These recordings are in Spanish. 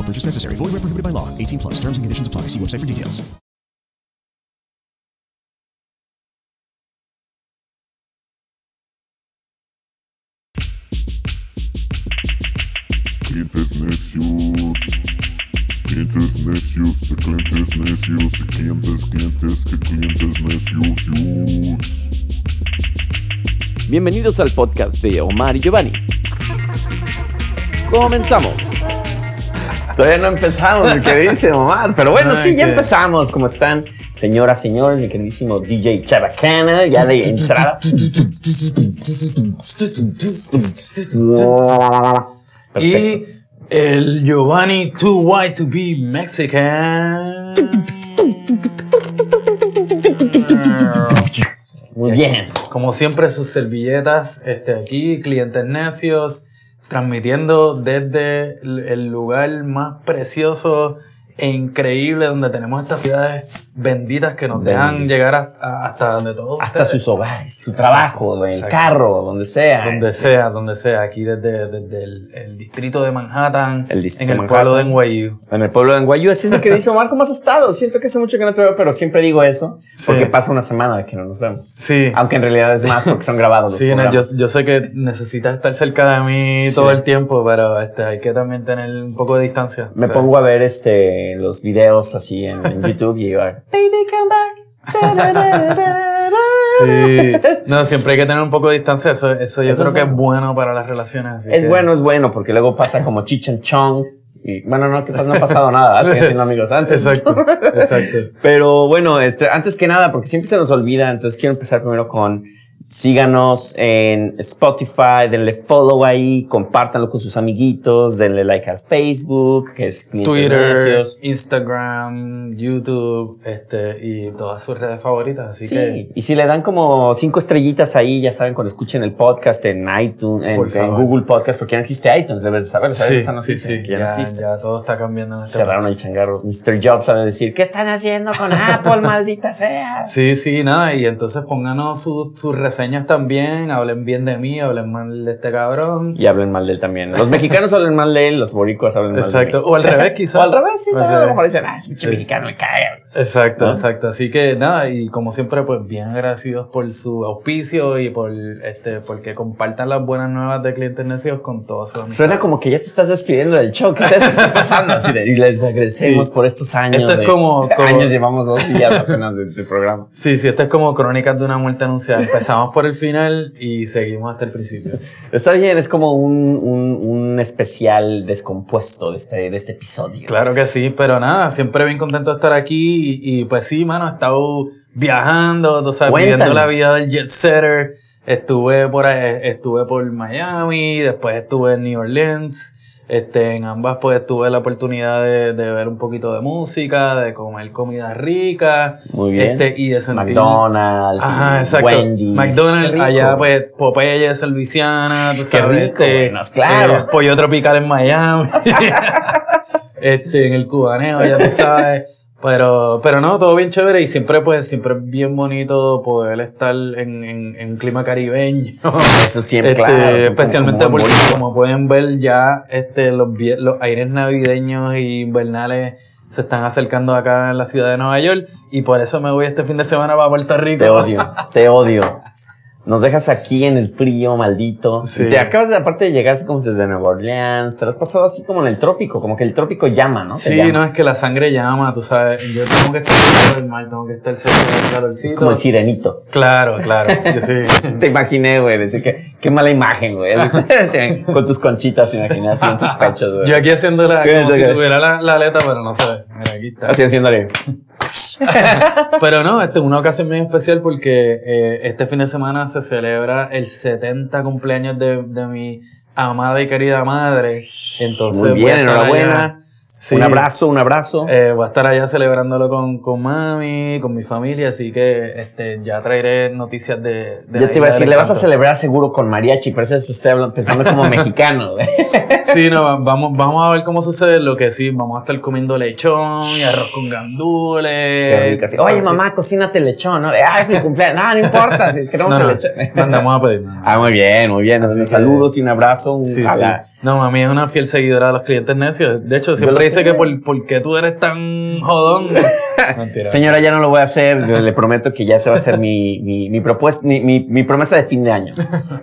No purchase necessary. Void where prohibited by law. 18 plus. Terms and conditions apply. See website for details. Clientes necios. Clientes necios, clientes necios, clientes, clientes, que clientes necios. Bienvenidos al podcast de Omar y Giovanni. Comenzamos. Todavía no empezamos, mi queridísimo Omar, pero bueno, sí, ya empezamos. ¿Cómo están, señoras, señores? Mi queridísimo DJ Chabacana, ya de entrada. Y el Giovanni Too White to Be Mexican. Muy bien. Como siempre, sus servilletas este, aquí, clientes necios, transmitiendo desde el- lugar más precioso e increíble donde tenemos estas ciudades benditas que nos dejan Bendito. llegar a- a- hasta donde todos Hasta ustedes- sus hogares, su trabajo, el exacto. carro, donde sea. Donde sea, donde sea, aquí desde, desde el, el distrito de Manhattan, El distrito en el de pueblo de Manhattan. NYU. En el pueblo de Anguayu. Así es mi queridísimo Omar, ¿cómo has estado? Siento que hace mucho que no te veo, pero siempre digo eso. Sí. Porque pasa una semana de que no nos vemos. Sí. Aunque en realidad es más porque son grabados. Sí, no, yo, yo sé que necesitas estar cerca de mí Sí. todo el tiempo, pero este, hay que también tener un poco de distancia. Me O sea, pongo a ver este los videos así en, en YouTube y Baby, come back. Sí. No, siempre hay que tener un poco de distancia. Eso, eso yo Eso creo es que es bueno. para las relaciones. así Es que- bueno, es bueno, porque luego pasa como Cheech and Chong. Y, bueno, no, que no ha pasado nada, siguen siendo amigos antes. Exacto, exacto. Pero bueno, este, antes que nada, porque siempre se nos olvida, entonces quiero empezar primero con síganos en Spotify, denle follow ahí, compártanlo con sus amiguitos, denle like al Facebook, que es Clientes Twitter. Instagram, YouTube, este, y todas sus redes favoritas. Así Sí, que, y si le dan como cinco estrellitas ahí, ya saben, cuando escuchen el podcast en iTunes, en. Google Podcast, porque ya no existe iTunes, debes de saber, ¿sabes? sí, Esa sí, sí, ya, ya, no existe. ya todo está cambiando en este Cerraron el changarro. Mr. Jobs sabe decir, ¿qué están haciendo con Apple, maldita sea? Sí, sí, nada, y entonces pónganos sus sus reseñas también, hablen bien de mí, hablen mal de este cabrón. Y hablen mal de él también. Los mexicanos hablan mal de él, los boricuas hablan mal de Exacto, él. o al revés quizás. O al revés, sí, a lo mejor dicen, ah, pinche Sí. mexicano me cae. Exacto, ¿No? exacto. Así que nada, y como siempre, pues bien agradecidos por su auspicio y por este, porque compartan las buenas nuevas de clientes necios con todos sus amigos. Suena como que ya te estás despidiendo del show. ¿Qué es eso que está pasando? Así de, y les agradecemos Sí. por estos años. Esto es de- como- como- Años llevamos dos días apenas del del programa. Sí, sí, esto es como crónicas de una muerte anunciada. Empezamos por el final y seguimos hasta el principio. Está bien, es como un, un, un especial descompuesto de este, de este episodio. Claro que sí, pero nada, siempre bien contento de estar aquí y, y, pues sí, mano, he estado viajando, tú sabes, Cuéntanos. viviendo la vida del jet setter. Estuve por ahí- estuve por Miami, después estuve en New Orleans. Este, en ambas pues tuve la oportunidad de, de ver un poquito de música, de comer comida rica. Muy bien. Este, y de sentir... McDonald's, Ajá, exacto. Wendy's. McDonald's, allá pues Popeye de Luisiana, tú sabes. rico, este, claro. eh, pollo tropical en Miami. este, en el cubaneo, ya tú sabes. Pero, pero no, todo bien chévere y siempre, pues, siempre es bien bonito poder estar en, en, en clima caribeño. Eso siempre, Este, claro. especialmente porque, bonito. como pueden ver, ya este, los, los aires navideños y invernales se están acercando acá en la ciudad de Nueva York y por eso me voy este fin de semana para Puerto Rico. Te odio, te odio. Nos dejas aquí en el frío, maldito. Sí. Te acabas de, aparte de llegar así como desde Nueva Orleans, te has pasado así como en el trópico, como que el trópico llama, ¿no? Sí, llama. no, es que la sangre llama, tú sabes. Yo tengo que estar cerca del mar, tengo que estar cerca del calorcito. Como el sirenito. Claro, claro. yo sí. Te imaginé, güey, decir que qué mala imagen, güey. Con tus conchitas, te imaginé así en tus pechos, güey. Yo aquí haciéndola ¿Qué? como si tuviera la, la aleta, pero no ve. Mira, aquí está. Así haciéndole. Pero no, este es una ocasión muy especial porque eh, este fin de semana se celebra el 70 cumpleaños de, de mi amada y querida madre. Entonces, Muy bien, enhorabuena. Sí. Un abrazo, un abrazo. Eh, voy a estar allá celebrándolo con, con mami, con mi familia, así que este, ya traeré noticias de, de Yo te iba a decir, le vas a celebrar seguro con mariachi, pero eso estoy hablando- pensando como mexicano. Sí, no, vamos, vamos a ver cómo sucede. Lo que sí, vamos a estar comiendo lechón y arroz con gandules. Rico, Oye, mamá, cocínate lechón, ¿no? Ah, es mi cumpleaños. No, no importa, si queremos No, el no, lechón. mandamos a pedir. Ah, muy bien, muy bien. Que- saludos y un abrazo. Un, Sí, sí. No, mami es una fiel seguidora de los clientes necios. De hecho, siempre dice que por, por qué tú eres tan jodón. Mentira. Señora, ya no lo voy a hacer. Le, prometo que ya se va a hacer mi, mi, mi propuesta, mi, mi, promesa de fin de año.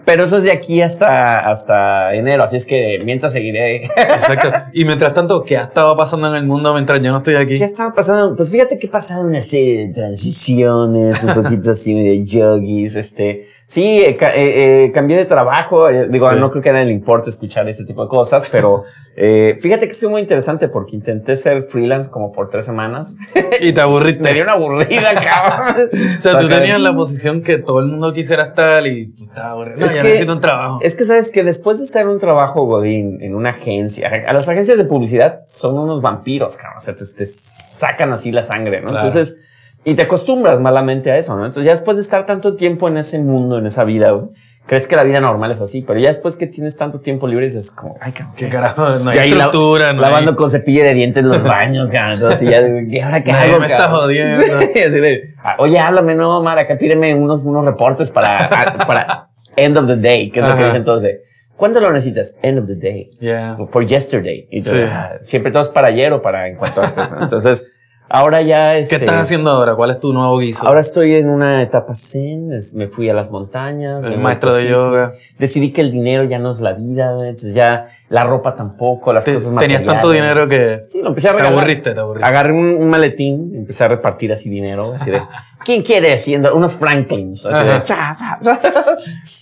Pero eso es de aquí hasta, hasta enero, así es que mientras seguiré. Exacto. Y mientras tanto, ¿qué ha estado pasando en el mundo mientras yo no estoy aquí? ¿Qué estaba pasando? Pues fíjate que pasaron una serie de transiciones, un poquito así de yogis, este. Sí, eh, eh, eh, cambié de trabajo. eh, digo, Sí. no creo que a nadie le importe escuchar este tipo de cosas, pero eh, fíjate que estuvo muy interesante porque intenté ser freelance como por tres semanas. Y te aburriste. Me dio una aburrida, cabrón. O sea, tú tenías la posición que todo el mundo quisiera estar y tú estabas aburrido. No, Es ya que- necesito un trabajo. Es que sabes que después de estar en un trabajo, Godín, en una agencia, a las agencias de publicidad son unos vampiros, cabrón. O sea, te, te sacan así la sangre, ¿no? Claro. Entonces, y te acostumbras malamente a eso, ¿no? Entonces, ya después de estar tanto tiempo en ese mundo, en esa vida, güey, crees que la vida normal es así, pero ya después que tienes tanto tiempo libre, dices como, ay, cabrón. ¿Qué carajo? No hay la- estructura, no lavando hay... con cepillo de dientes los baños, cabrón. Entonces, ya, ¿y ahora qué Nadie hago, me está jodiendo. Sí, así de, ah, oye, háblame, no, Mara, acá pídeme unos, unos reportes para, ah, para end of the day, que es lo que dicen todos de, ¿cuándo lo necesitas? End of the day. Yeah. For yesterday. Y Sí. ah, siempre todo es para ayer o para en cuanto antes, ¿no? Entonces, ahora ya, ¿Qué este, estás haciendo ahora? ¿Cuál es tu nuevo guiso? Ahora estoy en una etapa zen, me fui a las montañas. El maestro de yoga. Decidí que el dinero ya no es la vida, entonces ya la ropa tampoco, las Te- cosas tenías tanto dinero que Sí, lo empecé a te regalar. aburriste, te aburriste. Agarré un, un maletín, empecé a repartir así dinero, así de, ¿quién quiere? Haciendo unos Franklins, así de, Ajá. cha, cha, cha.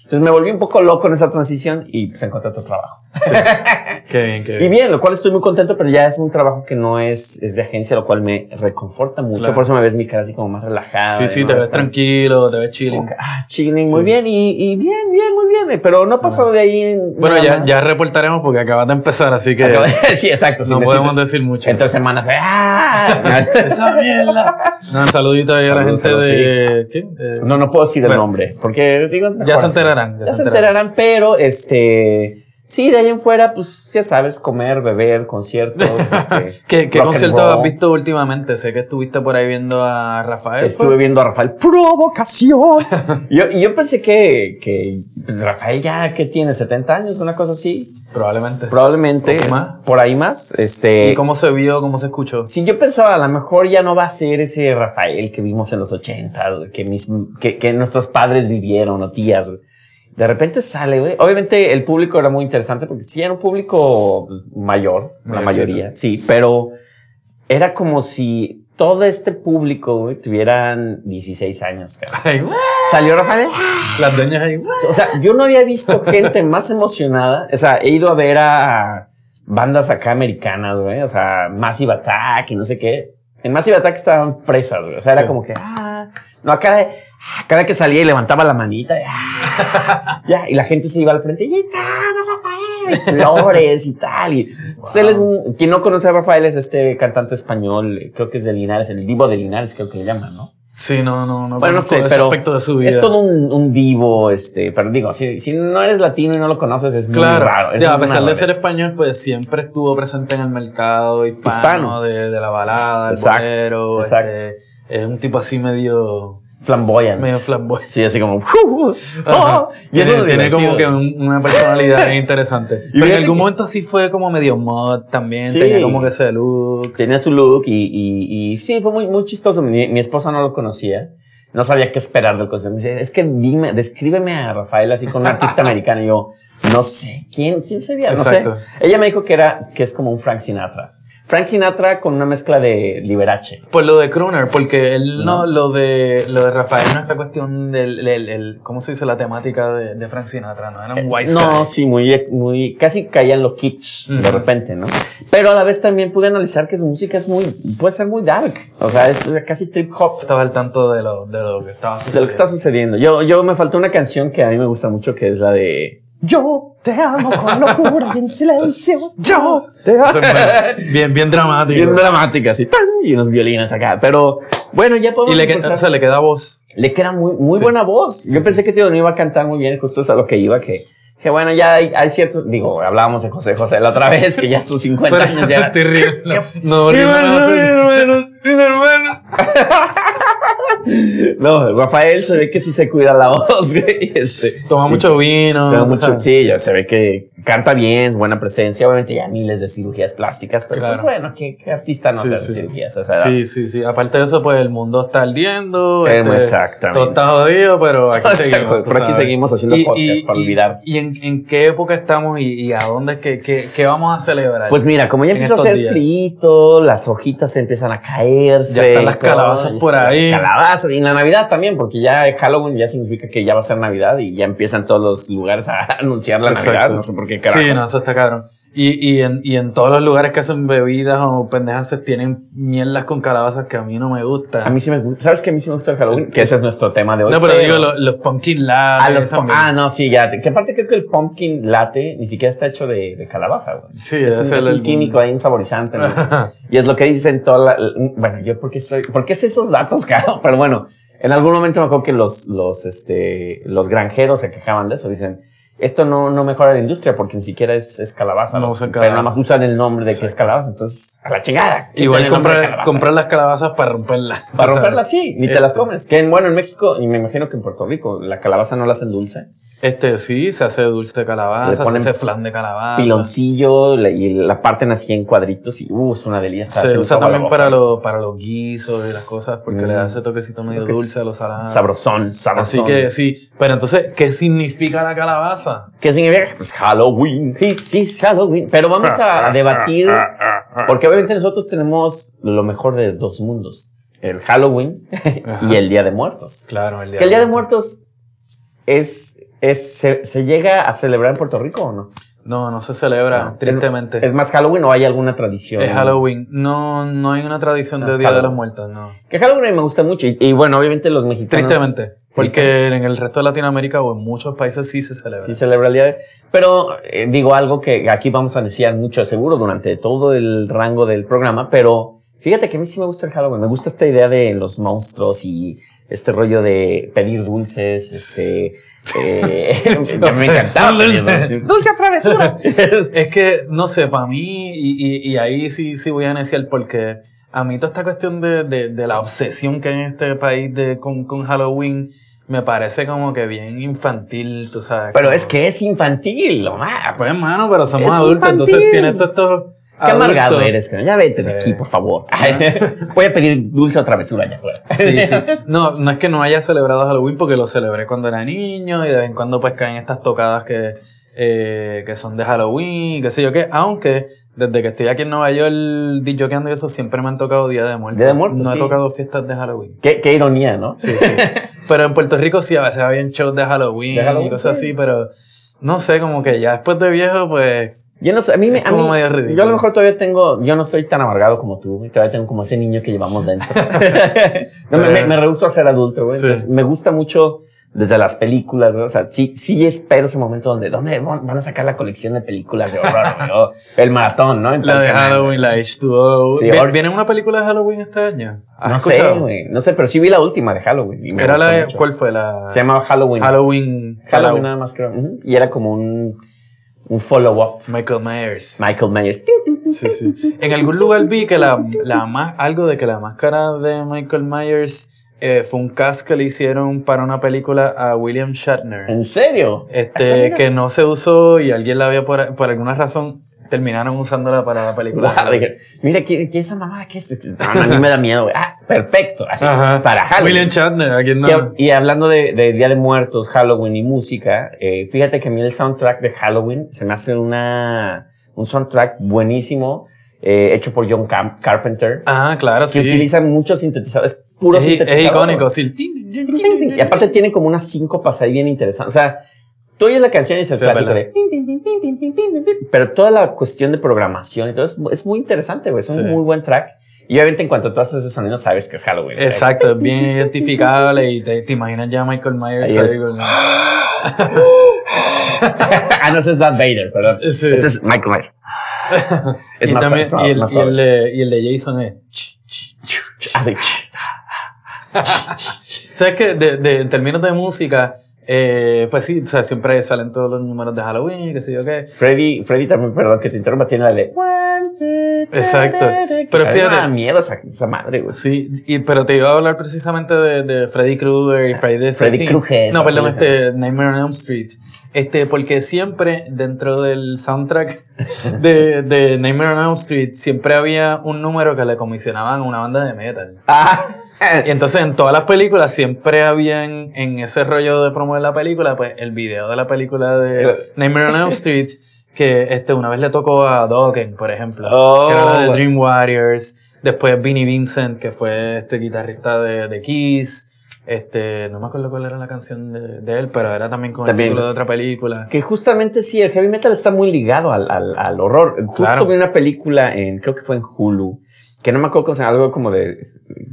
Entonces me volví un poco loco en esa transición y pues encontré otro trabajo. Qué bien, qué Y bien. bien, lo cual estoy muy contento, pero ya es un trabajo que no es, es de agencia, lo cual me reconforta mucho. Claro. Por eso me ves mi cara así como más relajada. Sí, sí, te ves tranquilo, te ves chilling. que, ah, chilling, muy bien, y, y bien, bien, muy bien, pero no ha pasado de ahí. en- Bueno, ya, más. ya reportaremos porque acabas de empezar, así que de- sí, exacto. no necesito- podemos decir mucho. En tres semanas. ¡ah! ¡Esa mierda! No, un saludito ahí a la gente de... ¿Qué? Eh, No, no puedo decir el Bueno. nombre, porque digo, es mejor Ya se enterarán, Ya, se enterarán, pero este. Sí, de ahí en fuera, pues ya sabes, comer, beber, conciertos. este, ¿Qué, qué concierto has visto últimamente? Sé que estuviste por ahí viendo a Rafael. Estuve viendo a Rafael. ¡Provocación! yo, y yo pensé que, que pues, Rafael ya, que tiene? ¿70 años? Una cosa así. Probablemente. Probablemente. ¿O más? Por ahí más. Este. ¿Y cómo se vio, cómo se escuchó? Sí, yo pensaba, a lo mejor ya no va a ser ese Rafael que vimos en los 80, güey, que, mis, que, que nuestros padres vivieron o tías. De repente sale, güey. Obviamente el público era muy interesante porque sí era un público mayor, la mayoría, sí, pero era como si todo este público, güey, tuvieran 16 años. Ay, güey. Salió Rafael. Las dueñas ahí. O sea, yo no había visto gente más emocionada. O sea, he ido a ver a bandas acá americanas, güey. O sea, Massive Attack y no sé qué. En Massive Attack estaban presas, güey. O sea, era como que, ah, no, acá, ah, cada que salía y levantaba la manita, ah, ya, y la gente se iba al frente, y Rafael, y flores y tal. Y, pues, él es un- quien no conoce a Rafael es este cantante español, creo que es de Linares, el Divo de Linares, creo que le llaman, ¿no? Sí, no, no, no Bueno, no sé, ese pero aspecto de su vida. es todo un, un divo, este, pero digo, si, si no eres latino y no lo conoces, es muy raro. es ya, a pesar de ser español, pues siempre estuvo presente en el mercado hispano, Hispano. De, de la balada, el Exacto, bolero. exacto. este, es un tipo así medio, Flamboyant. medio flamboyante. Sí, así como. Ajá. y eso tiene, es tiene como que un- una personalidad interesante. Y Pero en algún que- momento sí fue como medio mod también. Sí. Tenía como que ese look. Tenía su look y, y, y sí, fue muy, muy chistoso. Mi, mi esposa no lo conocía. No sabía qué esperar del concierto. Me dice, es que dime, descríbeme a Rafael así con un artista americano. Y yo, no sé, ¿quién, quién sería? No Exacto. sé. Ella me dijo que era, que es como un Frank Sinatra. Frank Sinatra con una mezcla de Liberace. Por lo de Crooner, porque él no, No. lo de lo de Rafael no esta cuestión del, el, el- ¿cómo se dice? La temática de, de Frank Sinatra, ¿no? Era un white Eh, No, sí, muy, muy, casi caía en lo kitsch de repente, ¿no? Pero a la vez también pude analizar que su música es muy, puede ser muy dark. O sea, es casi trip hop. Estaba al tanto de lo, de lo que estaba de sucediendo. lo que está sucediendo. Yo, yo me faltó una canción que a mí me gusta mucho, que es la de Yo te amo con locura y en silencio. Yo te amo. Bien, bien dramático. Bien dramática, así, ¡tan! y unos violines acá. Pero bueno, ya podemos y le, que- empezar. o sea, le queda voz. Le queda muy, muy Sí. buena voz. Sí, Yo sí. pensé que tío no iba a cantar muy bien, justo es a lo que iba, que, que bueno, ya hay, hay ciertos, digo, hablábamos de José José la otra vez, que ya sus 50 Pero años ya. te ríes. No, no, no, hermano, no. No, Rafael se ve que sí se cuida la voz, güey. Este, Toma mucho vino. Toma mucho, sí, ya se ve que canta bien, es buena presencia. Obviamente ya miles de cirugías plásticas, pero Claro. pues bueno, ¿qué, qué artista no Sí, hace sí. cirugías edad? Sí, sí, sí. Aparte de eso, pues el mundo está ardiendo. Eh, este, exactamente. Todo está jodido, pero aquí seguimos. tú Por aquí seguimos haciendo podcast para olvidar. ¿Y en, en qué época estamos y, y a dónde que- que vamos a celebrar? Pues mira, como ya empieza a hacer días. frío, las hojitas empiezan a caerse. Ya están y las todo, calabazas y por ahí. Calabazas. Y en la Navidad también, porque ya Halloween ya significa que ya va a ser Navidad y ya empiezan todos los lugares a anunciar la Exacto. Navidad. No sé por qué carajo. Sí, no, eso está cabrón. Y, y, en, y en todos los lugares que hacen bebidas o pendejas se tienen mierdas con calabazas que a mí no me gustan. A mí sí me gusta. ¿Sabes que a mí sí me gusta el Halloween? Que ese es nuestro tema de hoy. no, pero digo lo- los pumpkin latte. Ah, los pum- ah, no, sí, ya. Que aparte creo que el pumpkin latte ni siquiera está hecho de, de calabaza, güey. Sí, es debe un, ser es un el- químico, hay un saborizante. ¿no? y es lo que dicen toda la, Bueno, yo porque soy... ¿Por qué sé esos datos, cabrón? Pero bueno, en algún momento me acuerdo que los, los, este, los granjeros se quejaban de eso. Dicen, esto no, no mejora la industria porque ni siquiera es, es calabaza. No usan Pero nada más usan el nombre de que es calabaza. Entonces, a la chingada. Igual comprar, comprar las calabazas para romperlas. Para romperlas, sí, ni te las Este, comes. Que en- bueno, en México, y me imagino que en Puerto Rico, la calabaza no la hacen dulce. Este sí, se hace dulce de calabaza, se hace flan de calabaza. piloncillo y la parten así en cuadritos y uh, es una delicia. Se usa también para, los para los guisos y las cosas porque Mm. le da ese toquecito medio dulce a es los salados. Sabrosón, sabrosón. Así que sí. Pero entonces, ¿qué significa la calabaza? ¿Qué significa? Pues Halloween, this is Halloween. Pero vamos a debatir, porque obviamente nosotros tenemos lo mejor de dos mundos. El Halloween y el Día de Muertos. Claro, el día, Que el Día de Muertos es, es se, se llega a celebrar en Puerto Rico o no? No, no se celebra, No. tristemente. ¿Es, es más Halloween o hay alguna tradición? Es Halloween. No, no hay una tradición No, de Día de los Muertos, no. Que Halloween me gusta mucho. Y, y bueno, obviamente los mexicanos. Tristemente. Porque en el resto de Latinoamérica o en muchos países sí se celebra. Sí celebra el día de... Pero eh, digo algo que aquí vamos a necesitar mucho de seguro durante todo el rango del programa, pero fíjate que a mí sí me gusta el Halloween. Me gusta esta idea de los monstruos y este rollo de pedir dulces, este... Eh, me encantaba. ¡Dulce travesura! Es que, no sé, para mí, y, y, y ahí sí, sí voy a iniciar porque a mí toda esta cuestión de, de, de la obsesión que hay en este país de, con, con Halloween me parece como que bien infantil, tú sabes. pero como- es que es infantil, lo más. Pues, hermano, pero somos Es adultos, entonces tienes todos estos. Qué amargado eres, cabrón. Ya vete de Sí. aquí, por favor. Voy a pedir dulce o travesura allá afuera. Sí, sí. No, no es que no haya celebrado Halloween porque lo celebré cuando era niño y de vez en cuando pues caen estas tocadas que, eh, que son de Halloween, qué sé yo qué. Aunque desde que estoy aquí en Nueva York DJando y eso siempre me han tocado Día de Muertos. Día de Muertos, No he tocado fiestas de Halloween. qué, qué ironía, ¿no? Sí, sí. pero en Puerto Rico sí, a veces habían shows de Halloween, De Halloween, y cosas sí. así, pero no sé, como que ya después de viejo pues... Yo no sé, a mí me. A mí-. Yo a lo mejor todavía tengo. Yo no soy tan amargado como tú, güey, Todavía tengo como ese niño que llevamos dentro. no, me, me, me rehúso a ser adulto, güey. Sí. Entonces, me gusta mucho desde las películas, güey. O sea, sí, sí espero ese momento donde, ¿dónde van a sacar la colección de películas de horror, güey? El maratón, ¿no? La de. Halloween, la H2O. Sí, ¿Viene- ahora- ¿Viene una película de Halloween este año? ¿Has No escuchado? sé, güey. No sé, pero sí vi la última de Halloween. y me Era la, mucho. ¿Cuál fue la? Se llamaba Halloween. Halloween. Halloween nada más, creo. Y era como un, un follow-up. Michael Myers. Michael Myers. Sí, sí. En algún lugar vi que la, la más, algo de que la máscara de Michael Myers eh, fue un cast que le hicieron para una película a William Shatner. ¿En serio? Este, que no se usó y alguien la había por, por alguna razón terminaron usándola para la película. Guau, dije, Mira, ¿quién, quién es esa mamá? ¿Qué es? No, no, a mí me da miedo, güey. Ah, perfecto. Así, Ajá. para Halloween. William Shatner, ¿a quién no? Y, y hablando de, de Día de Muertos, Halloween y música, eh, fíjate que a mí el soundtrack de Halloween se me hace una, un soundtrack buenísimo, eh, hecho por John Carpenter, Ah, claro, que sí. utiliza muchos sintetizadores, puro es, es sintetizador. icónico, sí. Y aparte tiene como unas síncopas ahí bien interesantes. O sea, tú oyes la canción y es el Sí, clásico de... Pero toda la cuestión de programación y todo es, es muy interesante, güey. Es un Sí. muy buen track. Y obviamente en cuanto tú haces ese sonido sabes que es Halloween. Exacto, es bien identificable y te, te imaginas ya a Michael Myers Ahí ahí con- ah, no, ese es Darth Vader, perdón. Sí. Ese es Michael Myers. Es y, más- también, y, el, más y, el y el de Jason es. Así. ¿Sabes qué? De, de- en términos de música, eh, pues sí, o sea, siempre salen todos los números de Halloween, qué sé yo qué. Freddy, Freddy también, perdón que te interrumpa, tiene la de... Exacto. Pero me fíjate- da miedo esa, esa madre, güey. Sí, y, pero te iba a hablar precisamente de, de Freddy Krueger y Friday the Freddy 13th. Krueger, No, perdón, este Nightmare on Elm Street. Este, porque siempre dentro del soundtrack de, de Nightmare on Elm Street siempre había un número que le comisionaban a una banda de metal. Ah, Y entonces en todas las películas siempre habían en ese rollo de promover la película, pues el video de la película de Nightmare on Elm Street, que este, una vez le tocó a Dokken, por ejemplo, Oh, que era la de bueno. Dream Warriors, después Vinnie Vincent, que fue este guitarrista de, de Kiss, este, no me acuerdo cuál era la canción de, de él, pero era también con También. el título de otra película. Que justamente sí, el heavy metal está muy ligado al, al, al horror. Justo Claro. vi una película en, creo que fue en Hulu, que no me acuerdo cómo se algo como de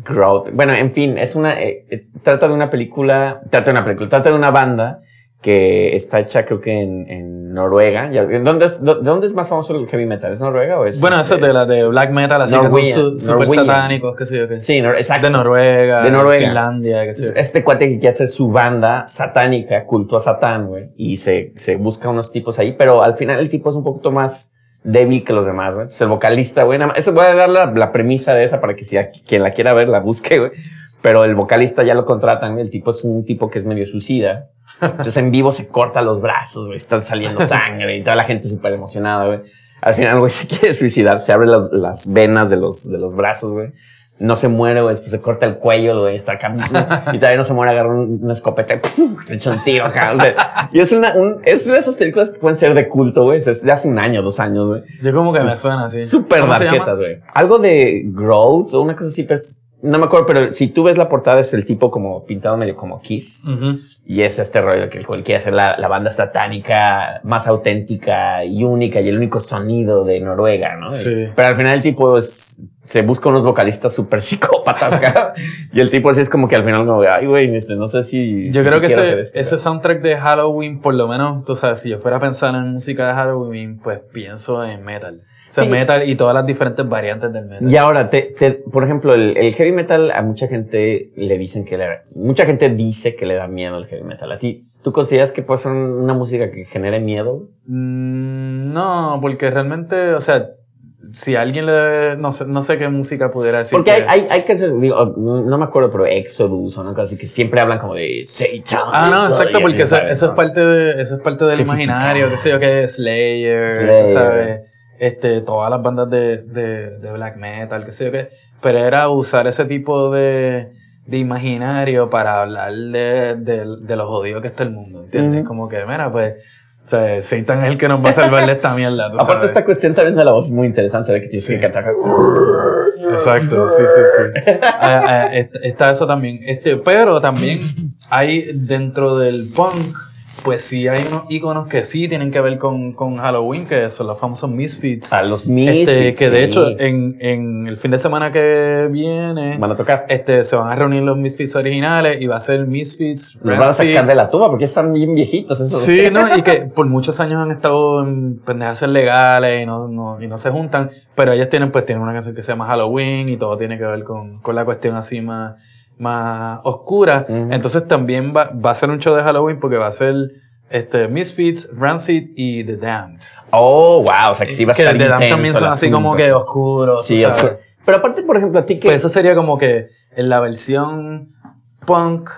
Growth. Bueno, en fin, es una, eh, eh, trata de una película, trata de una película, trata de una banda que está hecha creo que en, en Noruega. Ya- ¿en ¿Dónde es, dó- ¿De dónde es más famoso el heavy metal? ¿Es Noruega o es? Bueno, eso este, es de la de black metal, así Norwegian, que son su- Norwegian. satánicos, qué sé yo qué. Sí, nor- exacto. De Noruega, De Noruega. Finlandia, qué sé yo. Este cuate que quiere hacer su banda satánica, culto a Satán, güey. Y se, se busca unos tipos ahí, pero al final el tipo es un poquito más débil que los demás, güey. El vocalista, güey, nada más, eso voy a dar la, la premisa de esa para que si a- quien la quiera ver la busque, güey. Pero el vocalista ya lo contratan. El tipo es un tipo que es medio suicida. Entonces en vivo se corta los brazos, güey. Están saliendo sangre y toda la gente súper emocionada, güey. Al final, güey, se quiere suicidar. Se abre las, las venas de los, de los brazos, güey. No se muere, güey. Después se corta el cuello, güey. Está acá. Y todavía no se muere. Agarra un- una escopeta. Se echa un tiro acá. Y es una, un, es de esas películas que pueden ser de culto, güey. Es de hace un año, dos años, güey. Yo como que me suena así. Súper ¿Cómo se darketas, llama? güey. Algo de Growth o una cosa así, pues, no me acuerdo, pero si tú ves la portada es el tipo como pintado medio como Kiss. Ujú. Y es este rollo que el cual quiere hacer la, la banda satánica más auténtica y única y el único sonido de Noruega, ¿no? Sí. Pero al final el tipo es, se busca unos vocalistas súper psicópatas. Y el tipo así es como que al final como, ay, güey, este, no sé si... Yo si creo que ese, hacer esto". ese soundtrack de Halloween, por lo menos, tú sabes, si yo fuera a pensar en música de Halloween, pues pienso en metal. O sea, Sí. metal y todas las diferentes variantes del metal. Y ahora, te, te- por ejemplo, el, el heavy metal, a mucha gente le dicen que le, mucha gente dice que le da miedo el heavy metal. ¿A ti, tú consideras que puede ser una música que genere miedo? Mm, no, porque realmente, o sea, si alguien le... No sé, no sé qué música pudiera decir. Porque que- hay, hay, hay canciones, digo, no no me acuerdo, pero Exodus o cosa así que siempre hablan como de Satan. Ah, no, exacto, porque eso, ¿sabes, eso es no? parte de, eso es parte del imaginario, qué sé yo, que es Slayer, Slayer. tú sabes, este, todas las bandas de, de, de black metal, qué sé yo qué, pero era usar ese tipo de, de imaginario para hablar de, de, de lo jodido que está el mundo, ¿entiendes? Como que, mira, pues, o sea, Satan es el que nos va a salvar de esta mierda, tú Aparte, sabes. esta cuestión también de la voz es muy interesante, de que tienes Sí. que cantar. Exacto, sí, sí, sí. Ah, ah, est- está eso también. Este, pero también hay dentro del punk pues sí hay unos iconos que sí tienen que ver con, con Halloween, que son los famosos Misfits. A los Este, Misfits, que de sí. hecho, en, en el fin de semana que viene, Van a tocar. este, se van a reunir los Misfits originales y va a ser Misfits, Los van a sacar de la tuba porque están bien viejitos esos. Sí, ¿no? Y que por muchos años han estado en pendejas legales y no, no, y no se juntan, pero ellos tienen, pues, tienen una canción que se llama Halloween y todo tiene que ver con, con la cuestión así más, más oscura. Entonces también va, va a ser un show de Halloween porque va a ser este, Misfits, Rancid y The Damned. Oh, wow. O sea que sí va a que estar The Damned también son así como que oscuros. Sí, oscuro. Pero aparte, por ejemplo, a ti que... Pues eso sería como que en la versión punk,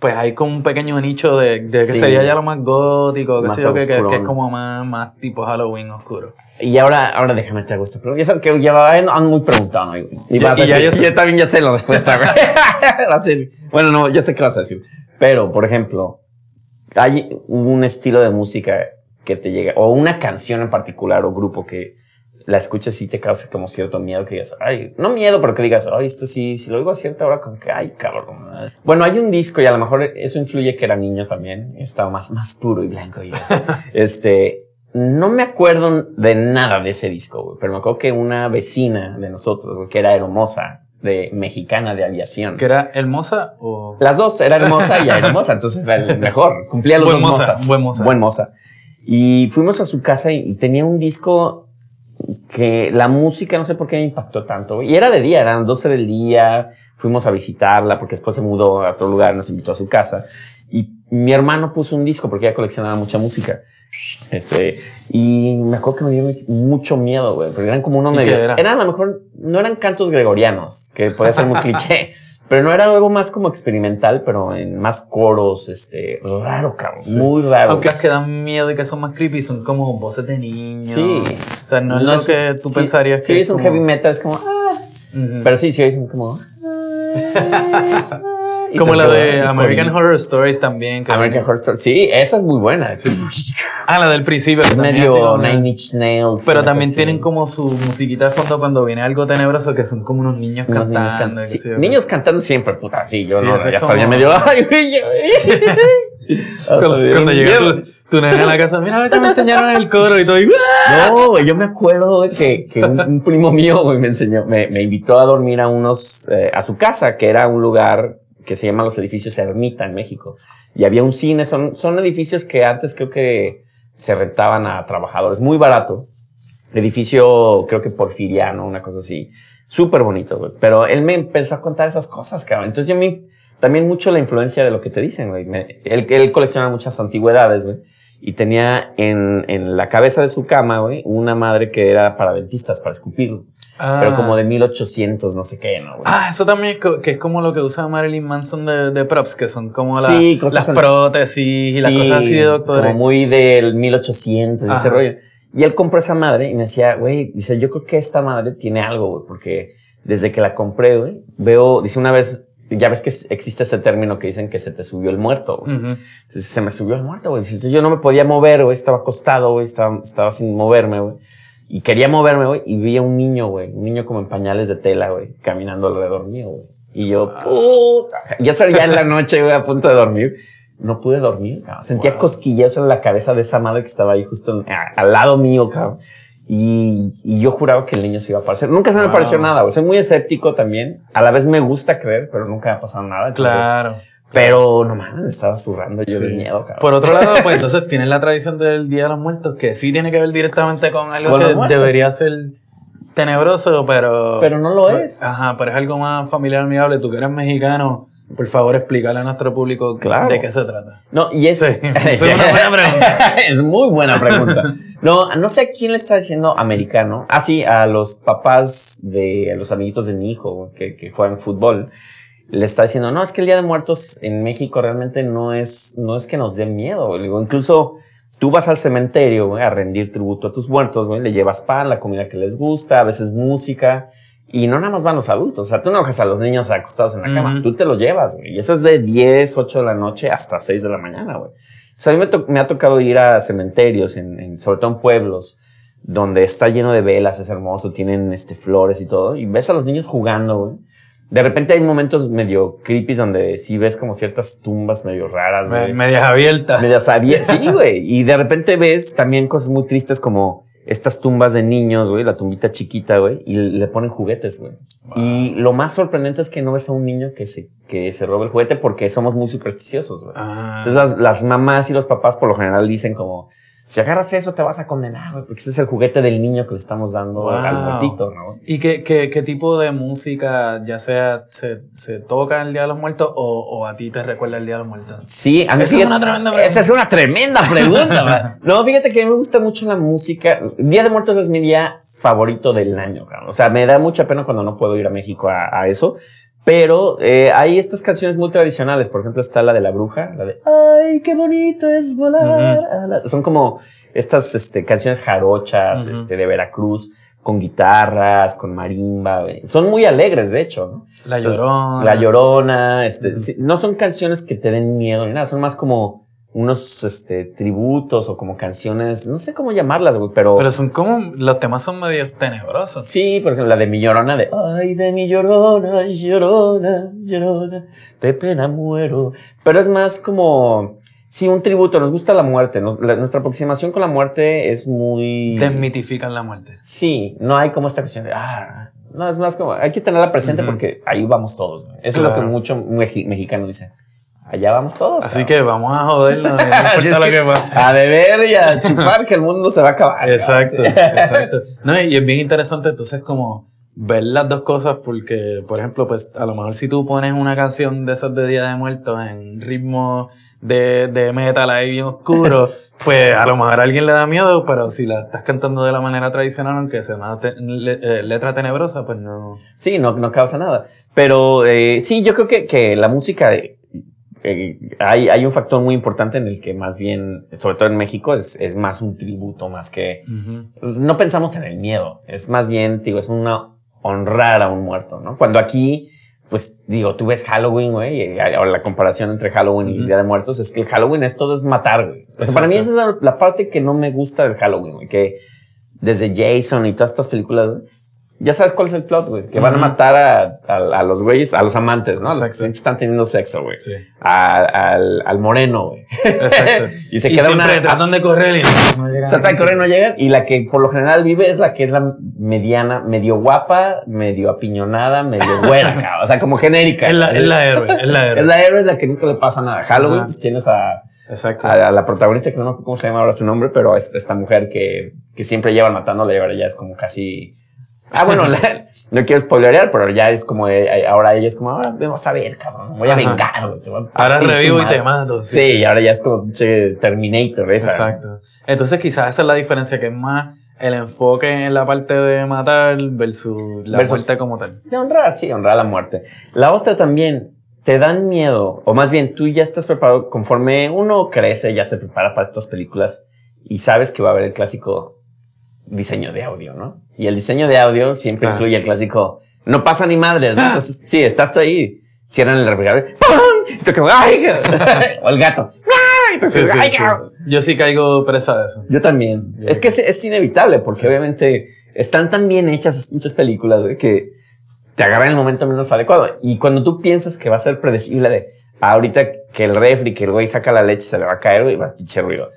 pues hay como un pequeño nicho de, de que Sí. sería ya lo más gótico, que Más sé yo, que, que- que es como más, más tipo Halloween oscuro. Y ahora, ahora déjame hago esta pregunta. Ya sabes que ya han muy preguntado, ¿no? Y, Ya- y yo también ya sé la respuesta. Va a ser- bueno, no, ya sé qué vas a decir. Pero, por ejemplo, hay un estilo de música que te llega, o una canción en particular o grupo que la escuchas y te causa como cierto miedo que digas, ay, no miedo, pero que digas, ay, esto sí, si lo oigo a cierta hora, como que, ay, cabrón. Bueno, hay un disco y a lo mejor eso influye que era niño también, estaba más, más puro y blanco. Y, este, no me acuerdo de nada de ese disco, pero me acuerdo que una vecina de nosotros, que era hermosa, de mexicana de aviación. ¿Que era hermosa o...? Las dos, era hermosa y hermosa, entonces era el mejor. Cumplía los Buen dos moza, mozas. buen moza. Buen moza. Y fuimos a su casa y, tenía un disco que la música no sé por qué me impactó tanto. Y era de día, eran 12 del día. Fuimos a visitarla porque después se mudó a otro lugar, nos invitó a su casa. Y mi hermano puso un disco porque ella coleccionaba mucha música. Este, y me acuerdo que me dio mucho miedo, güey, porque eran como unos ¿Y medio- era? Eran a lo mejor, no eran cantos gregorianos, que podía ser muy cliché, pero no era algo más como experimental, pero en más coros, este, raro, cabrón, muy raro. Aunque las que dan miedo y que son más creepy son como voces de niños. Sí. O sea, no, es lo que tú sí, pensarías sí, que es un como- heavy metal, es como, ah, pero sí, sí, es como, Y Como la de American. Horror Stories también. que- American Horror Story. Sí, esa es muy buena. Ah, la del principio. Es medio una- Nine Inch Nails. Pero también tienen así. como su musiquita de fondo cuando viene algo tenebroso, que son como unos niños Unos niños cantando. can- sí, yo. niños cantando siempre, puta. Sí, yo Sí, no, eso es ya como- me dio. Ay, yo- Cuando, cuando miedo. tu, nene a la casa, mira, ahorita me enseñaron el coro y todo. y- No, güey, yo me acuerdo que, que un, un primo mío me enseñó, me, me invitó a dormir a unos, eh, a su casa, que era un lugar que se llama los edificios Ermita en México. Y había un cine, son, son edificios que antes creo que se rentaban a trabajadores, muy barato. Edificio, creo que porfiriano, una cosa así. Súper bonito, güey. Pero él me empezó a contar esas cosas, cabrón. Entonces yo me, también mucho la influencia de lo que te dicen, güey. Él, él colecciona muchas antigüedades, güey. Y tenía en, en la cabeza de su cama, güey, una madre que era para dentistas, para escupir. Ah. Pero como de 1800, no sé qué, ¿no? güey? Ah, eso también es que es como lo que usa Marilyn Manson de, de props, que son como la- Sí, las prótesis y las Sí, cosas así de doctores. Como muy del 1800, ese Ajá. rollo. Y él compró esa madre y me decía, güey, dice, yo creo que esta madre tiene algo, güey, porque desde que la compré, güey, veo, dice una vez, ya ves que existe ese término que dicen que se te subió el muerto, güey. Ujú. Entonces, se me subió el muerto, güey. Dice, yo no me podía mover, güey, estaba acostado, güey, estaba, estaba sin moverme, güey. Y quería moverme, güey, y vi a un niño, güey, un niño como en pañales de tela, güey, caminando alrededor mío, güey. Y yo, puta. Ya salía en la noche, güey, a punto de dormir. No pude dormir, cabrón. Sentía cosquillas en la cabeza de esa madre que estaba ahí justo en- a- al lado mío, cabrón. Y, y yo juraba que el niño se iba a aparecer. Nunca se me Wow. apareció nada, güey. Soy muy escéptico también. A la vez me gusta creer, pero nunca me ha pasado nada. Entonces, Claro. Pero no mames, me estaba zurrando yo de Sí. miedo, cabrón. Por otro lado, pues entonces tienes la tradición del Día de los Muertos, que sí tiene que ver directamente con algo Con que muertos. debería ser tenebroso, pero... Pero no lo es. Ajá, pero es algo más familiar, amigable. Tú que eres mexicano, por favor explícale a nuestro público Claro. de qué se trata. No, y es. Sí, es una buena pregunta. es muy buena pregunta. No, no sé a quién le está diciendo americano. Ah, sí, a los papás de a los amiguitos de mi hijo que, que juegan fútbol. Le está diciendo, no, es que el Día de Muertos en México realmente no es, no es que nos dé miedo. Le digo, incluso tú vas al cementerio güey, a rendir tributo a tus muertos, güey, le llevas pan, la comida que les gusta, a veces música. Y no nada más van los adultos. O sea, tú no dejas a los niños acostados en la cama. Tú te los llevas, güey. Y eso es de 10, 8 de la noche hasta 6 de la mañana, güey. O sea, a mí me, ha tocado ir a cementerios, en, en- sobre todo en pueblos, donde está lleno de velas, es hermoso, tienen este, flores y todo. Y ves a los niños jugando, güey. De repente hay momentos medio creepy donde sí ves como ciertas tumbas medio raras. Me- medias abiertas. Medias abiertas. Sí, güey. Y de repente ves también cosas muy tristes como estas tumbas de niños, güey, la tumbita chiquita, güey, y le ponen juguetes, güey. Y lo más sorprendente es que no ves a un niño que se, que se robe el juguete porque somos muy supersticiosos, güey. Ah. Entonces las, las mamás y los papás por lo general dicen como, si agarras eso te vas a condenar, güey, porque ese es el juguete del niño que le estamos dando Wow. al muertito, ¿no? ¿Y qué, qué, qué tipo de música, ya sea se, se toca el Día de los Muertos o, o a ti te recuerda el Día de los Muertos? Sí, a mí Esa es una tremenda pregunta. Esa es una tremenda pregunta. no, fíjate que a mí me gusta mucho la música. Día de Muertos es mi día favorito del año, cabrón. O sea, me da mucha pena cuando no puedo ir a México a, a eso. Pero eh, hay estas canciones muy tradicionales. Por ejemplo, está la de la bruja, la de Ay, qué bonito es volar. a la-". Son como estas este, canciones jarochas este, de Veracruz, con guitarras, con marimba. güey. Son muy alegres, de hecho, ¿no? La Entonces, Llorona. La Llorona, este, no son canciones que te den miedo ni nada, son más como unos este, tributos o como canciones, no sé cómo llamarlas, güey, pero, Pero son como, los temas son medio tenebrosos. sí, por ejemplo, la de mi Llorona de Ay, de mi Llorona, Llorona, Llorona, de pena muero. Pero es más como, sí, un tributo, nos gusta la muerte, nos- la- nuestra aproximación con la muerte es muy... Desmitifican la muerte. Sí, no hay como esta cuestión de, ah, no, es más como, hay que tenerla presente porque ahí vamos todos. güey. Eso es lo que mucho mexicano dice. Allá vamos todos. Así cabrón. que vamos a jodernos, no importa lo que que pase. A beber y a chupar que el mundo se va a acabar. cabrón. Exacto, Sí. exacto. No, y es bien interesante entonces como ver las dos cosas porque, por ejemplo, pues a lo mejor si tú pones una canción de esas de Día de Muertos en ritmo de, de metal ahí bien oscuro, pues a lo mejor a alguien le da miedo, pero si la estás cantando de la manera tradicional, aunque sea una te- le- eh, letra tenebrosa, pues no. Sí, no, no causa nada. Pero eh, sí, yo creo que, que la música, eh, eh, hay, hay un factor muy importante en el que más bien, sobre todo en México, es, es más un tributo, más que... No pensamos en el miedo, es más bien, digo, es una honrar a un muerto, ¿no? Cuando aquí, pues digo, tú ves Halloween, güey, ahora la comparación entre Halloween y. Día de Muertos es que el Halloween es todo es matar, güey. O sea, para mí esa es la, la parte que no me gusta del Halloween, güey, que desde Jason y todas estas películas, ya sabes cuál es el plot, güey, que van a matar a, a- a los güeyes, a los amantes, ¿no? A los que Exacto. siempre están teniendo sexo, güey. Sí. A- al, al moreno, güey. Exacto. y se queda siempre una... tratan de correr y no llegan a Trata de correr y no llegan. Y la que por lo general vive es la que es la mediana, medio guapa, medio apiñonada, medio güera, cabrón. O sea, como genérica. Es la, es la héroe, es la héroe. Es la héroe, es la que nunca le pasa nada. Halloween, Ajá. pues, tienes a, Exacto. a, a la protagonista, que no acuerdo cómo se llama ahora su nombre, pero es esta mujer que, que siempre llevan matándola y ahora ya es como casi. Ah, bueno, la- no quiero spoilerear, pero ya es como, eh, ahora ella es como, ahora vamos a ver, cabrón, voy a Ajá. vengar, te voy a Ahora revivo y madre". te mato. Sí, y ahora ya es como pinche Terminator, esa. Exacto. Entonces quizás esa es la diferencia, que es más el enfoque en la parte de matar versus la Versus- muerte como tal. De honrar, sí, honrar la muerte. La otra también, te dan miedo, o más bien tú ya estás preparado, conforme uno crece, ya se prepara para estas películas y sabes que va a haber el clásico diseño de audio, ¿no? Y el diseño de audio siempre Ah. incluye el clásico, no pasa ni madres, ¿no? Entonces, sí, estás ahí, cierran el refrigerador, ¡pum! Y tú como, ¡ay! o el gato, ¡ay! Sí, sí, ¡ay, sí. Yo sí caigo presa de eso. Yo también. Yo es que es, es inevitable, porque obviamente están tan bien hechas muchas películas güey, que te agarran en el momento menos adecuado. Y cuando tú piensas que va a ser predecible de "Ah, ahorita que el refri, que el güey saca la leche, se le va a caer, y va a pinche ruido.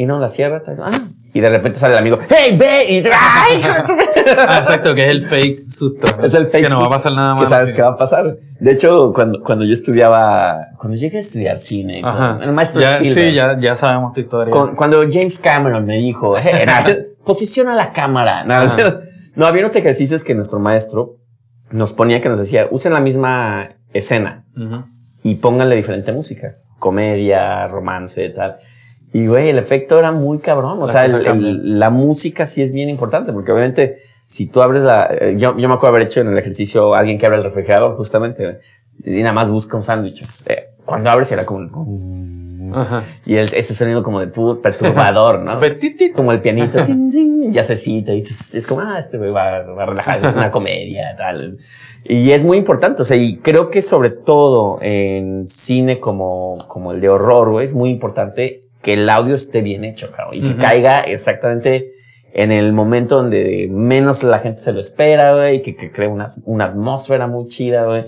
Y no, la cierra, ah, y de repente sale el amigo, ¡Hey, ve! Y ¡ay! hijo de tu-". Ah, exacto, que es el fake susto. ¿no? Es el fake Que no va a pasar nada Que más. sabes que va a pasar. De hecho, cuando, cuando yo estudiaba, cuando llegué a estudiar cine, con el maestro Ya, Spielberg, sí, ya, ya sabemos tu historia. con- cuando James Cameron me dijo, "Hey, na- posiciona la cámara. No, Ajá. no, había unos ejercicios que nuestro maestro nos ponía que nos decía, usen la misma escena y pónganle diferente música. Comedia, romance, tal. Y güey, el efecto era muy cabrón. O La sea, el- el- la música sí es bien importante, porque obviamente si tú abres la... eh, Yo, yo me acuerdo haber hecho en el ejercicio alguien que abre el refrigerador, justamente, y nada más busca un sándwich. Eh, Cuando abres era como... Ajá. Y el, ese sonido como de tu perturbador, ¿no? Como el pianito, tin, tin, yacecito, y es como, ah, este güey va, va a relajar, es una comedia, tal. Y es muy importante, o sea, y creo que sobre todo en cine como, como el de horror, güey, es muy importante que el audio esté bien hecho, cabrón, y que caiga exactamente en el momento donde menos la gente se lo espera, güey, que, que crea una, una atmósfera muy chida, güey.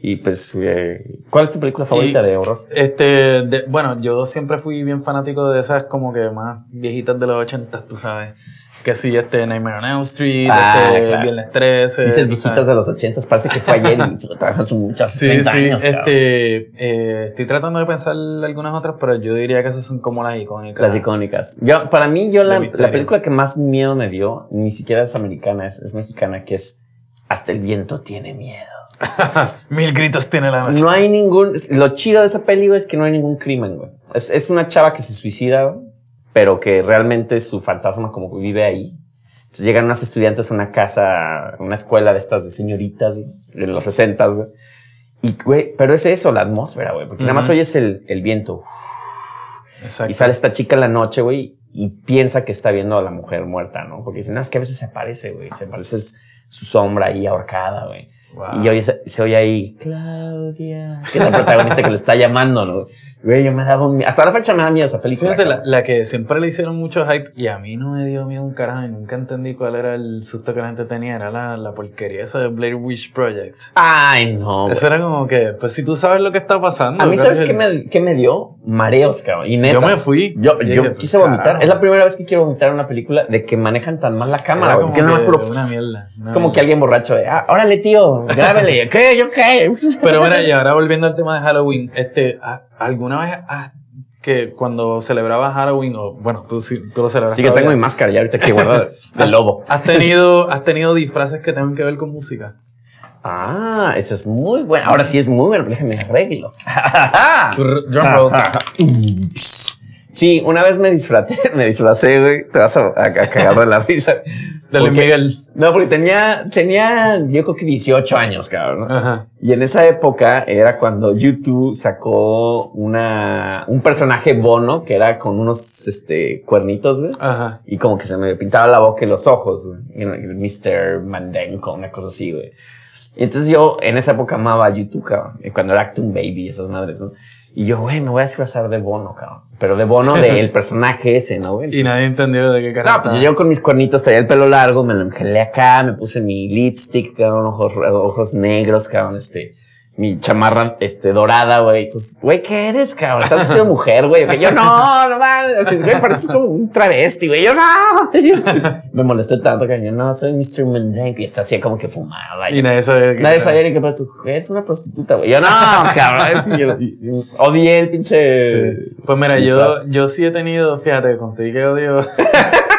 Y pues, eh, ¿cuál es tu película favorita Y- de horror? Este, de- bueno, yo siempre fui bien fanático de esas como que más viejitas de los 80, tú sabes. Que sí, este Nightmare on Elm Street, Ah, este claro. Viernes 13. Dices viejitas de los ochentas, parece que fue ayer y puta, hace muchas Sí, 30 sí, años, este, eh, estoy tratando de pensar algunas otras, pero yo diría que esas son como las icónicas. Las icónicas. Yo, para mí, yo la, la película que más miedo me dio, ni siquiera es americana, es, es mexicana, que es Hasta el viento tiene miedo. Mil gritos tiene la noche. No hay ningún. Lo chido de esa peli, güey, es que no hay ningún crimen, güey. Es, es una chava que se suicida, güey, pero que realmente su fantasma como que vive ahí. Entonces llegan unas estudiantes a una casa, una escuela de estas de señoritas, de los 60, güey. Y, güey, pero es eso, la atmósfera, güey, porque nada más oyes el, el viento. Exacto. Y sale esta chica en la noche, güey, y piensa que está viendo a la mujer muerta, ¿no? Porque dice, no, es que a veces se aparece, güey, se aparece su sombra ahí ahorcada, güey. Wow. Y oye, se, se oye ahí, Claudia, que es la protagonista que le está llamando, ¿no? Güey, yo me daba un miedo. Hasta la fecha me da miedo esa película. Fíjate, la, la que siempre le hicieron mucho hype y a mí no me dio miedo un carajo y nunca entendí cuál era el susto que la gente tenía. Era la, la porquería esa de Blair Witch Project. Ay, no. güey. Eso era como que, pues si tú sabes lo que está pasando. A mí, ¿cuál ¿sabes es qué el- me, qué me dio? Mareos, cabrón. Y neta, Yo me fui. Yo, Dije, yo pues, quise vomitar. carajo. Es la primera vez que quiero vomitar en una película de que manejan tan mal la cámara, güey. como Que puro- una mierda. Es como que alguien borracho de, ah, órale, tío, grábele. ¿Qué? ¿Yo qué? Pero mira, y ahora volviendo al tema de Halloween, este, ¿a- ¿alguna vez has- que cuando celebrabas Halloween, o bueno, tú, sí- tú lo celebras Sí que tengo mi máscara ya ahorita que guardar del lobo. ¿Has tenido, ¿Has tenido disfraces que tengan que ver con música? Ah, esa es muy buena. Ahora sí es muy buena, pero déjame arreglo. Dr- Drum roll. Sí, una vez me disfraté, me disfracé, güey. Te vas a, a, a cagar de la risa. Luis Porque- Miguel. No, porque tenía, tenía, yo creo que 18 años, cabrón. Ajá. Y en esa época era cuando YouTube sacó una, un personaje bono que era con unos, este, cuernitos, güey. Ajá. Y como que se me pintaba la boca y los ojos, güey. Mr. Mandenko, una cosa así, güey. Y entonces yo en esa época amaba a YouTube, cabrón. Cuando era Actum Baby esas madres, ¿no? Y yo, güey, me voy a disfrazar de Bono, cabrón. Pero de Bono del personaje ese, ¿no, güey? Y nadie entendió de qué No, carajo. pues yo con mis cuernitos, traía el pelo largo, me lo engelé acá, me puse mi lipstick, cabrón, ojos, ojos negros, cabrón, este, mi chamarra, este, dorada, güey. Entonces, güey, ¿qué eres, cabrón? Estás de mujer, güey. Que yo, no, no mames, así, güey, pareces como un travesti, güey. Yo, no. me molesté tanto que yo, no, soy Mr. Mendenko y está así como que fumaba. Y nadie sabía qué Nadie sabía ni qué pasó. Tú eres una prostituta, güey. Yo, no, cabrón. Sí, yo, odié el pinche. Sí. Pues mira, yo, yo sí he tenido, fíjate, contigo que odio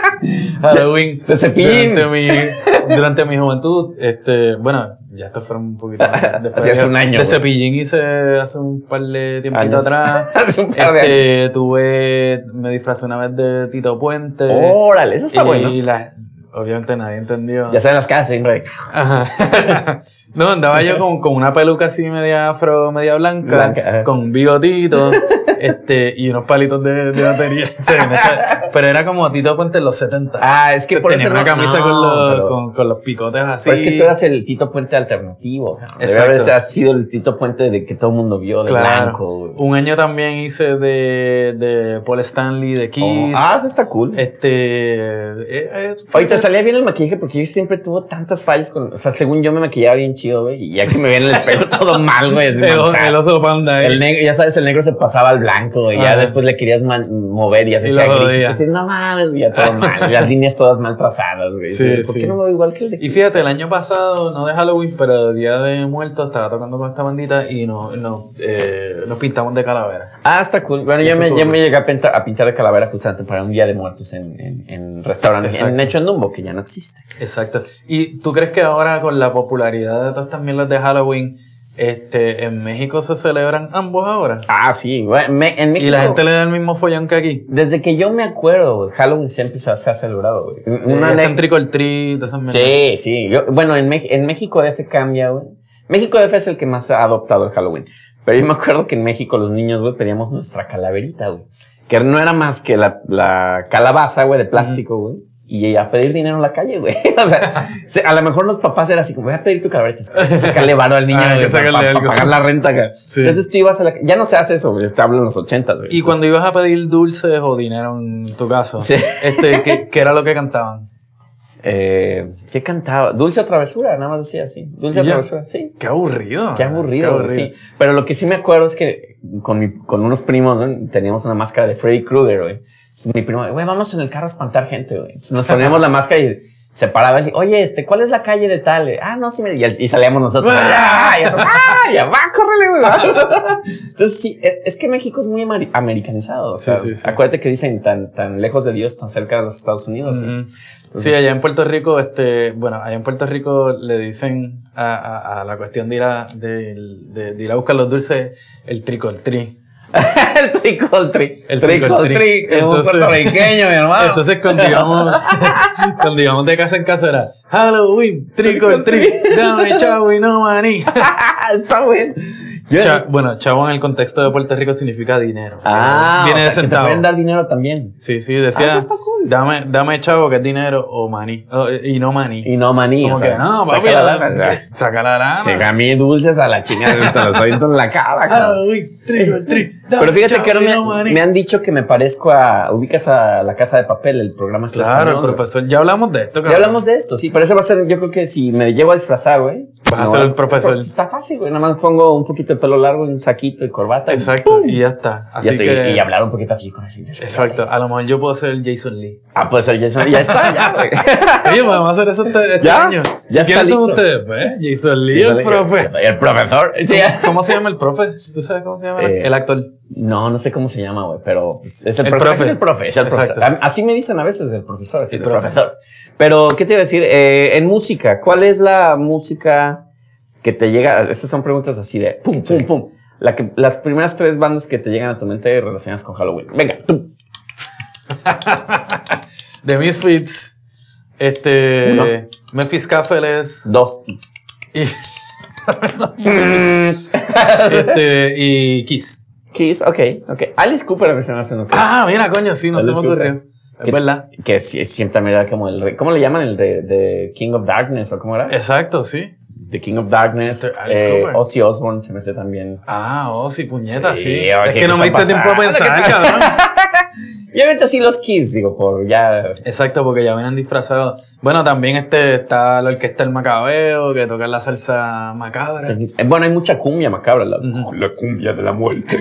Halloween. De cepillín. Durante mi, durante mi juventud, este, bueno, ya esto fue un poquito más después. Hace un año, De güey. cepillín hice hace un par de tiempito Años. atrás. Hace un par de Este, tuve, me disfrazé una vez de Tito Puente. Órale, eso está y bueno. la- obviamente nadie entendió. Ya saben las caras, siempre. Ajá. no, andaba yo con, con una peluca así media afro, media blanca, Blanca, con un bigotito, este, y unos palitos de, de batería. Pero era como Tito Puente en los 70. Ah, es que por Tenía una no- camisa no, con, los, pero- con, con los picotes así. Pero es que tú eras el Tito Puente alternativo. Debe Exacto. haber sido el Tito Puente de que todo el mundo vio, de Claro. blanco. Un año también hice de, de Paul Stanley, de Oh, Kiss. ah, eso está cool. Este. eh, eh, te salía bien el maquillaje porque yo siempre tuve tantas fallas con. O sea, según yo me maquillaba bien chido, güey. Y ya que me veía en el espejo todo mal, güey. así el, el oso panda. eh. El negro, ya sabes, el negro se pasaba al blanco y ya después le querías man- mover y ya se Y hacía lo gris. Y así, no mames, ya todo mal. Las líneas todas mal trazadas, güey. Sí, ¿Por sí. qué no me veo igual que el de Y fíjate, el año pasado, no de Halloween, pero de Día de Muertos, estaba tocando con esta bandita y nos, nos, eh, nos pintamos de calavera. Ah, está cool. Bueno, yo me, me llegué a pintar, a pintar de calavera justamente para un día de muertos en, en, en restaurantes. En hecho en Dumbo, que ya no existe. Exacto. ¿Y tú crees que ahora con la popularidad de todas estas mierdas de Halloween, este, en México se celebran ambos ahora? Ah, sí. güey, me- en México, Y la gente le da el mismo follón que aquí. Desde que yo me acuerdo, Halloween siempre se ha, se ha celebrado, güey. Una céntrico el tri, todas esas. Sí, sí. Yo- bueno, en, en México DF cambia, güey. México DF es el que más ha adoptado el Halloween. Pero yo me acuerdo que en México los niños, güey, pedíamos nuestra calaverita, güey. Que no era más que la, la calabaza, güey, de plástico, güey. Y a pedir dinero en la calle, güey. O sea, se- a lo mejor los papás eran así como, voy a pedir tu calaverita. Sacarle varo al niño, Ah, güey, que para, sacarle algo. pagar la renta. Sí. Entonces tú ibas a la... Ya no se hace eso, güey. Te hablo en los ochentas, güey. Y cuando ibas a pedir dulces o dinero en tu caso, Sí. este, ¿qué, qué era lo que cantaban? Eh, ¿Qué cantaba? Dulce o travesura, nada más decía así. Dulce o travesura, sí. Qué aburrido. Qué aburrido, sí. Pero lo que sí me acuerdo es que con, mi- con unos primos ¿no? teníamos una máscara de Freddy Krueger, güey. Mi primo, güey, vamos en el carro a espantar gente, güey. Nos poníamos la máscara y se paraba y oye, este, ¿cuál es la calle de tal? Ah, no, sí me... Y, y salíamos nosotros. ¡Ah! Y nosotros, ¡ah! Ya va, córrele, güey. va". Entonces, sí, es es que México es muy ameri- americanizado. O Sí, sea, sí, sí. Acuérdate que dicen tan, tan lejos de Dios, tan cerca de los Estados Unidos. Sí, allá en Puerto Rico, este, bueno, allá en Puerto Rico le dicen a, a- a la cuestión de ir a, de, de- de ir a buscar los dulces el tricol tri. El tricoltri. El tricoltri. Es un puertorriqueño, mi hermano. Entonces cuando íbamos, cuando íbamos de casa en casa era Halloween, tricol tri, dame chavo y no maní. Está bueno. Cha- bueno, chavo en el contexto de Puerto Rico significa dinero. Ah, viene o de sea, que te centavo. pueden dar dinero también. Sí, sí, Ah, decía, está cool. dame, dame chavo que es dinero o maní, o- y no maní. Y no maní. Como o sea, que no, saca papi, la la- lana. saca la lana. Gamí dulces a la chingada, te los en la cara. cabrón. Tri, dame Pero fíjate que ahora y me, me han dicho que me parezco a. Ubicas a la casa de papel, el programa este Claro, el profesor. Ya hablamos de esto, güey. Ya cabrón. hablamos de esto, sí. Pero eso va a ser, yo creo que si me llevo a disfrazar, güey. Vas a no, ser el profesor. Está fácil, güey. Nada más pongo un poquito de pelo largo, un saquito y corbata. y Exacto, ¡pum! y ya está. Y, Así así, que. y hablar un poquito así con así. Exacto, a lo mejor yo puedo ser Jason Lee. Ah, pues ya, ya está, ya, güey. Oye, podemos hacer eso este, este ¿Ya? año. Ya está ¿Quiénes son ustedes? Pues, Jason Lee, el profe. El profesor. Ya. ¿Cómo se llama el profe? ¿Tú sabes cómo se llama el- Eh, el actor? No, no sé cómo se llama, güey, pero pues, es el, El profe. profe. Es el profe, es el Exacto. profesor. Así me dicen a veces el profesor, El el, profe. profesor. Pero, ¿qué te iba a decir? Eh, en música, ¿cuál es la música que te llega? Estas son preguntas así de pum, pum, pum. La que, las primeras tres bandas que te llegan a tu mente relacionadas con Halloween. Venga, tum. The Misfits, este, Uno. Memphis Cafés dos. y, este, y Kiss. Kiss, ok, ok. Alice Cooper me se me hace uno que- Ah, mira, coño, sí, no se me Alice ocurrió. Cooper. Es verdad. Que siempre era como el rey. ¿Cómo le llaman? El de, de King of Darkness o cómo era? Exacto, sí. The King of Darkness. Mr. Alice eh, Cooper. Ozzy Osbourne se me hace también. Ah, oh, sí, puñeta, Sí, sí. oye, Es ¿qué que no me diste tiempo a pensar, ¿Qué cabrón. Obviamente así los Kiss, digo, por ya. Exacto, porque ya vienen disfrazados. Bueno, también este está la orquesta El Macabeo, que toca la salsa macabra. Eh, Bueno, hay mucha cumbia macabra. La, la cumbia de la muerte.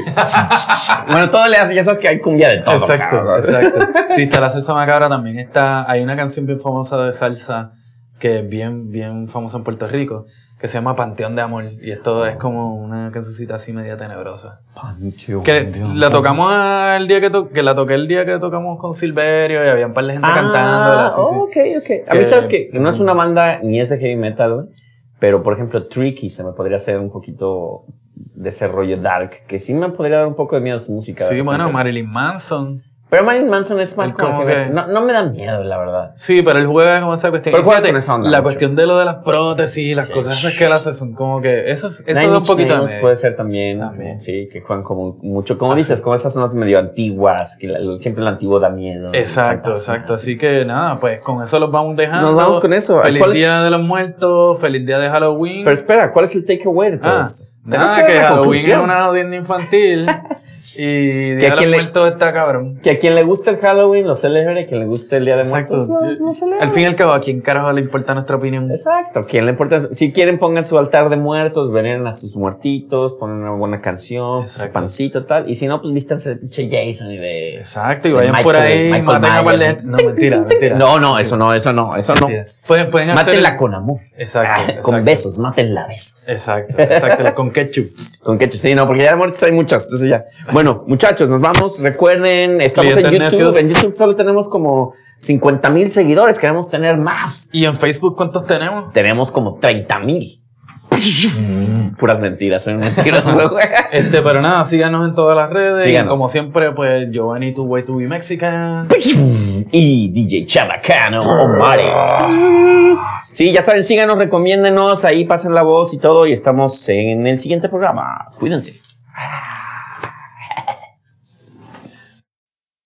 bueno, todo le hace, ya sabes que hay cumbia de todo. Exacto, cabrón. exacto. Sí, está la salsa macabra también. Está, hay una canción bien famosa de salsa que es bien, bien famosa en Puerto Rico, que se llama Panteón de Amor. Y esto es como una cancioncita así media tenebrosa. Panteón Que la tocamos el día que, to- que la toqué el día que tocamos con Silverio y había un par de gente Ah, cantándola. Sí, sí. ok, ok. A mí, sabes que no es una banda ni es de heavy metal. Pero, por ejemplo, Tricky se me podría hacer un poquito de ese rollo dark, que sí me podría dar un poco de miedo su música. Sí, bueno. Marilyn Manson. Pero Marilyn Manson es más como, como que, que- no, no me da miedo, la verdad. Sí, pero él juega con esa cuestión. Pero fíjate, con esa onda la mucho. cuestión de lo de las prótesis y las Sí. cosas esas que él hace son como que. Eso, es- eso da un poquito puede ser también, También. sí, que juegan como mucho, como Ah, dices, como esas notas medio antiguas, que la- siempre lo antiguo da miedo. Exacto, exacto. sí. Así que nada, pues con eso los vamos dejando. Nos vamos con eso. Feliz ¿Cuál es? día de los muertos, feliz día de Halloween. Pero espera, ¿cuál es el takeaway de todo ah, esto? Nada, que la Halloween conclusión. es una audiencia infantil y Día de a quien le- Muertos está cabrón. Que a quien le guste el Halloween lo celebre, a quien le guste el Día de. Muertos lo, lo celebre. Al fin y al cabo, ¿a quién carajo le importa nuestra opinión? Exacto, quien le importa. Si quieren, pongan su altar de muertos, veneren a sus muertitos, ponen una buena canción, su pancito, tal. Y si no, pues vístanse de pinche Jason y de. Exacto, y de vayan por ahí, Michael maten a. No, mentira, mentira. No, no, eso no, eso no, eso no. Pueden, hacer. Con amor. Exacto, Ah, exacto. Con besos, mátenla besos. Exacto, exacto. con ketchup. Con ketchup, sí, no, porque ya de muertes hay muchas. Entonces ya. Bueno, muchachos, nos vamos. Recuerden, estamos en YouTube. necios. En YouTube solo tenemos como 50 mil seguidores. Queremos tener más. ¿Y en Facebook cuántos tenemos? Tenemos como 30 mil. Puras mentiras, soy mentiroso, güey. Este, pero nada, síganos en todas las redes. Síganos. Y como siempre, pues, Giovanni, tu way to be Mexican. y DJ Chabacano Omare. Sí, ya saben, síganos, recomiéndenos, ahí pasen la voz y todo, y estamos en el siguiente programa. Cuídense.